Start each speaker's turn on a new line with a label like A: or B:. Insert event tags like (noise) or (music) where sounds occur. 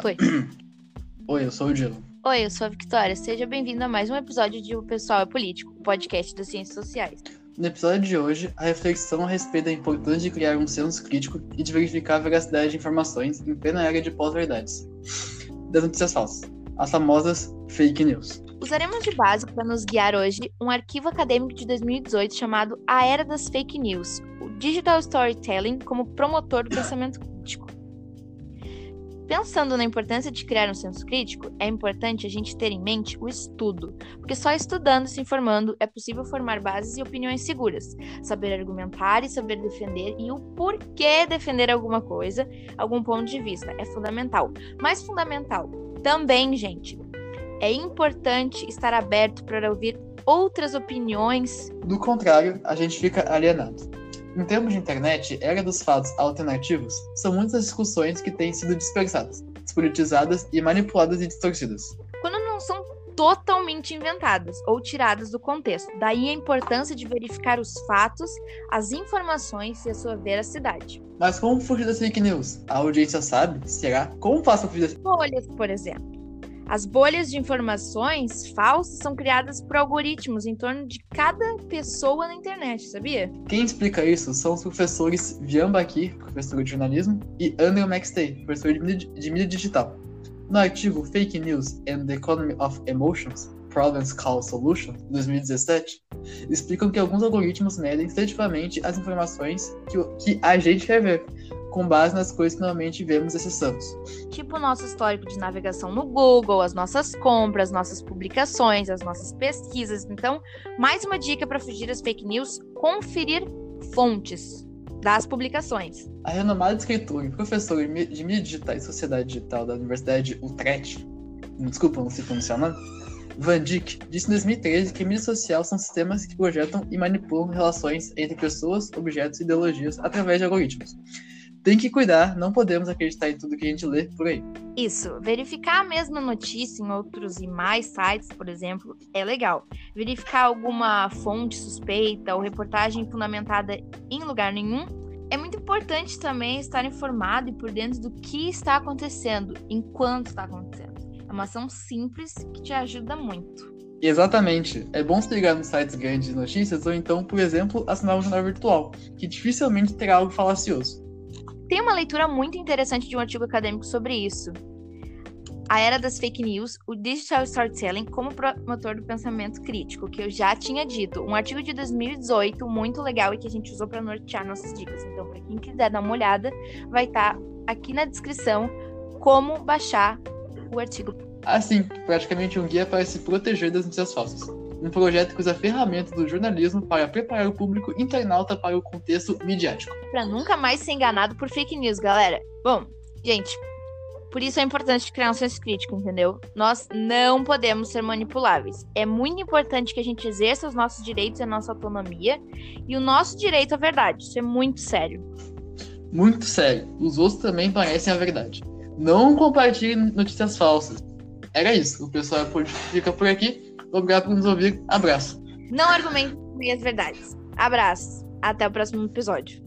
A: Foi. (clears throat)
B: Oi, eu sou o Dilo.
A: Oi, eu sou a Victoria. Seja bem-vindo a mais um episódio de O Pessoal é Político, o podcast das ciências sociais.
B: No episódio de hoje, a reflexão a respeito da importância de criar um senso crítico e de verificar a veracidade de informações em plena era de pós-verdades. Das notícias falsas, as famosas fake news.
A: Usaremos de base para nos guiar hoje um arquivo acadêmico de 2018 chamado A Era das Fake News, o Digital Storytelling como promotor do pensamento crítico. Pensando na importância de criar um senso crítico, é importante a gente ter em mente o estudo, porque só estudando e se informando é possível formar bases e opiniões seguras, saber argumentar e saber defender e o porquê defender alguma coisa, algum ponto de vista, é fundamental. Mais fundamental também, gente, é importante estar aberto para ouvir outras opiniões.
B: Do contrário, a gente fica alienado. Em termos de internet, era dos fatos alternativos, são muitas discussões que têm sido dispersadas, despolitizadas e manipuladas e distorcidas.
A: Quando não são totalmente inventadas ou tiradas do contexto. Daí a importância de verificar os fatos, as informações e a sua veracidade.
B: Mas como fugir das fake news? A audiência sabe? Será? Como faço para fugir das...
A: Bolhas, por exemplo. As bolhas de informações falsas são criadas por algoritmos em torno de cada pessoa na internet, sabia?
B: Quem explica isso são os professores Vian Baqui, professor de jornalismo, e Andrew McStay, professor de mídia, de mídia digital. No artigo Fake News and the Economy of Emotions, Problems Call Solution, 2017, explicam que alguns algoritmos medem seletivamente as informações que, que a gente quer ver, com base nas coisas que normalmente vemos e acessamos.
A: Tipo o nosso histórico de navegação no Google, as nossas compras, nossas publicações, as nossas pesquisas. Então, mais uma dica para fugir das fake news: conferir fontes das publicações.
B: A renomada escritora e professora de mídia digital e sociedade digital da Universidade de Utrecht, desculpa, não sei pronunciar o nome, Van Dijk disse em 2013 que mídia social são sistemas que projetam e manipulam relações entre pessoas, objetos e ideologias através de algoritmos tem que cuidar, não podemos acreditar em tudo que a gente lê por aí.
A: Isso, verificar a mesma notícia em outros e mais sites, por exemplo, é legal. Verificar alguma fonte suspeita ou reportagem fundamentada em lugar nenhum. É muito importante também estar informado e por dentro do que está acontecendo, enquanto está acontecendo. É uma ação simples que te ajuda muito.
B: Exatamente. É bom se ligar nos sites grandes de notícias ou então, por exemplo, assinar um jornal virtual, que dificilmente terá algo falacioso.
A: Tem uma leitura muito interessante de um artigo acadêmico sobre isso. A era das fake news, o digital storytelling como promotor do pensamento crítico, que eu já tinha dito. Um artigo de 2018 muito legal e que a gente usou para nortear nossas dicas. Então, para quem quiser dar uma olhada, vai estar tá aqui na descrição como baixar o artigo.
B: Assim, praticamente um guia para se proteger das notícias falsas um projeto que usa ferramentas do jornalismo para preparar o público internauta para o contexto midiático.
A: Para nunca mais ser enganado por fake news, galera. Bom, gente, por isso é importante criar um senso crítico, entendeu? Nós não podemos ser manipuláveis. É muito importante que a gente exerça os nossos direitos e a nossa autonomia e o nosso direito à verdade. Isso é muito sério.
B: Muito sério. Os outros também parecem a verdade. Não compartilhe notícias falsas. Era isso. O pessoal fica por aqui. Obrigado por nos ouvir. Abraço.
A: Não argumente minhas verdades. Abraço. Até o próximo episódio.